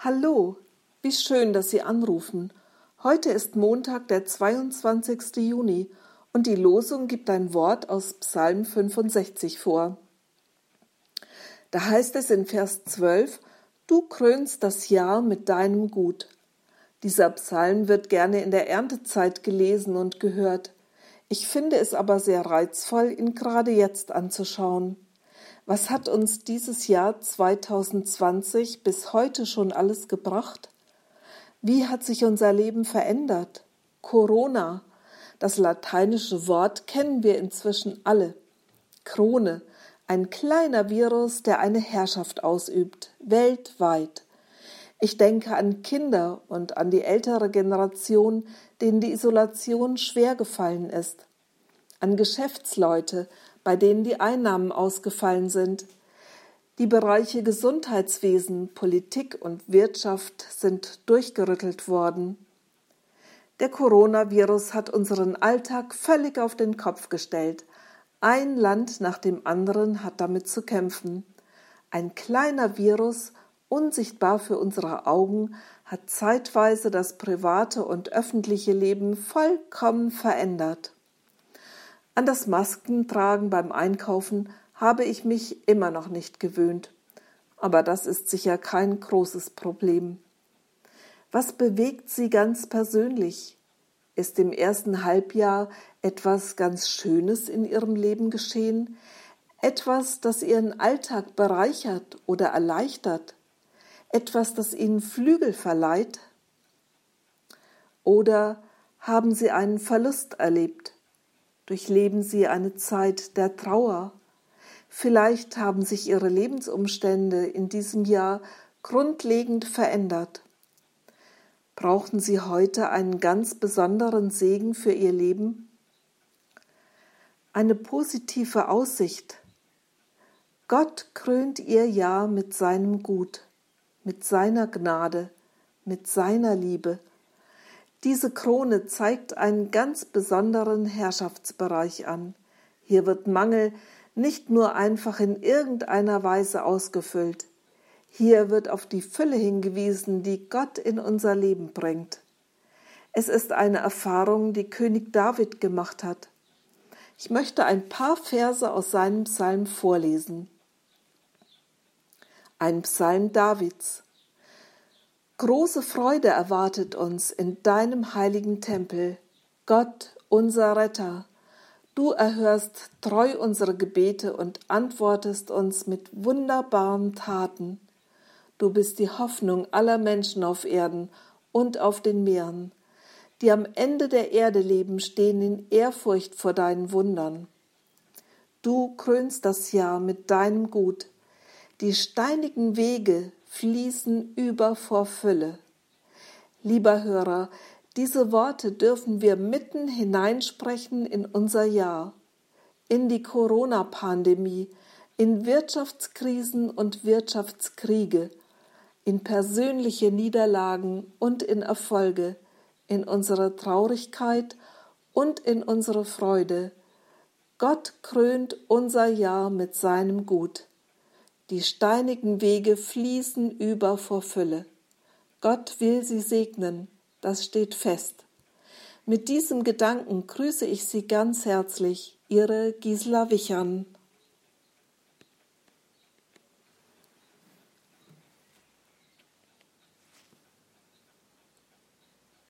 Hallo, wie schön, dass Sie anrufen. Heute ist Montag, der 22. Juni, und die Losung gibt ein Wort aus Psalm 65 vor. Da heißt es in Vers 12, Du krönst das Jahr mit deinem Gut. Dieser Psalm wird gerne in der Erntezeit gelesen und gehört. Ich finde es aber sehr reizvoll, ihn gerade jetzt anzuschauen. Was hat uns dieses Jahr 2020 bis heute schon alles gebracht? Wie hat sich unser Leben verändert? Corona, das lateinische Wort kennen wir inzwischen alle. Krone, ein kleiner Virus, der eine Herrschaft ausübt, weltweit. Ich denke an Kinder und an die ältere Generation, denen die Isolation schwer gefallen ist, an Geschäftsleute, bei denen die Einnahmen ausgefallen sind. Die Bereiche Gesundheitswesen, Politik und Wirtschaft sind durchgerüttelt worden. Der Coronavirus hat unseren Alltag völlig auf den Kopf gestellt. Ein Land nach dem anderen hat damit zu kämpfen. Ein kleiner Virus, unsichtbar für unsere Augen, hat zeitweise das private und öffentliche Leben vollkommen verändert. An das Maskentragen beim Einkaufen habe ich mich immer noch nicht gewöhnt. Aber das ist sicher kein großes Problem. Was bewegt Sie ganz persönlich? Ist im ersten Halbjahr etwas ganz Schönes in Ihrem Leben geschehen? Etwas, das Ihren Alltag bereichert oder erleichtert? Etwas, das Ihnen Flügel verleiht? Oder haben Sie einen Verlust erlebt? Durchleben sie eine Zeit der Trauer. Vielleicht haben sich ihre Lebensumstände in diesem Jahr grundlegend verändert. Brauchen sie heute einen ganz besonderen Segen für ihr Leben? Eine positive Aussicht. Gott krönt ihr Jahr mit seinem Gut, mit seiner Gnade, mit seiner Liebe, diese Krone zeigt einen ganz besonderen Herrschaftsbereich an. Hier wird Mangel nicht nur einfach in irgendeiner Weise ausgefüllt. Hier wird auf die Fülle hingewiesen, die Gott in unser Leben bringt. Es ist eine Erfahrung, die König David gemacht hat. Ich möchte ein paar Verse aus seinem Psalm vorlesen. Ein Psalm Davids. Große Freude erwartet uns in deinem heiligen Tempel, Gott, unser Retter. Du erhörst treu unsere Gebete und antwortest uns mit wunderbaren Taten. Du bist die Hoffnung aller Menschen auf Erden und auf den Meeren. Die am Ende der Erde leben, stehen in Ehrfurcht vor deinen Wundern. Du krönst das Jahr mit deinem Gut. Die steinigen Wege fließen über vor Fülle. Lieber Hörer, diese Worte dürfen wir mitten hineinsprechen in unser Jahr, in die Corona-Pandemie, in Wirtschaftskrisen und Wirtschaftskriege, in persönliche Niederlagen und in Erfolge, in unsere Traurigkeit und in unsere Freude. Gott krönt unser Jahr mit seinem Gut. Die steinigen Wege fließen über vor Fülle. Gott will sie segnen, das steht fest. Mit diesem Gedanken grüße ich Sie ganz herzlich, Ihre Gisela Wichern.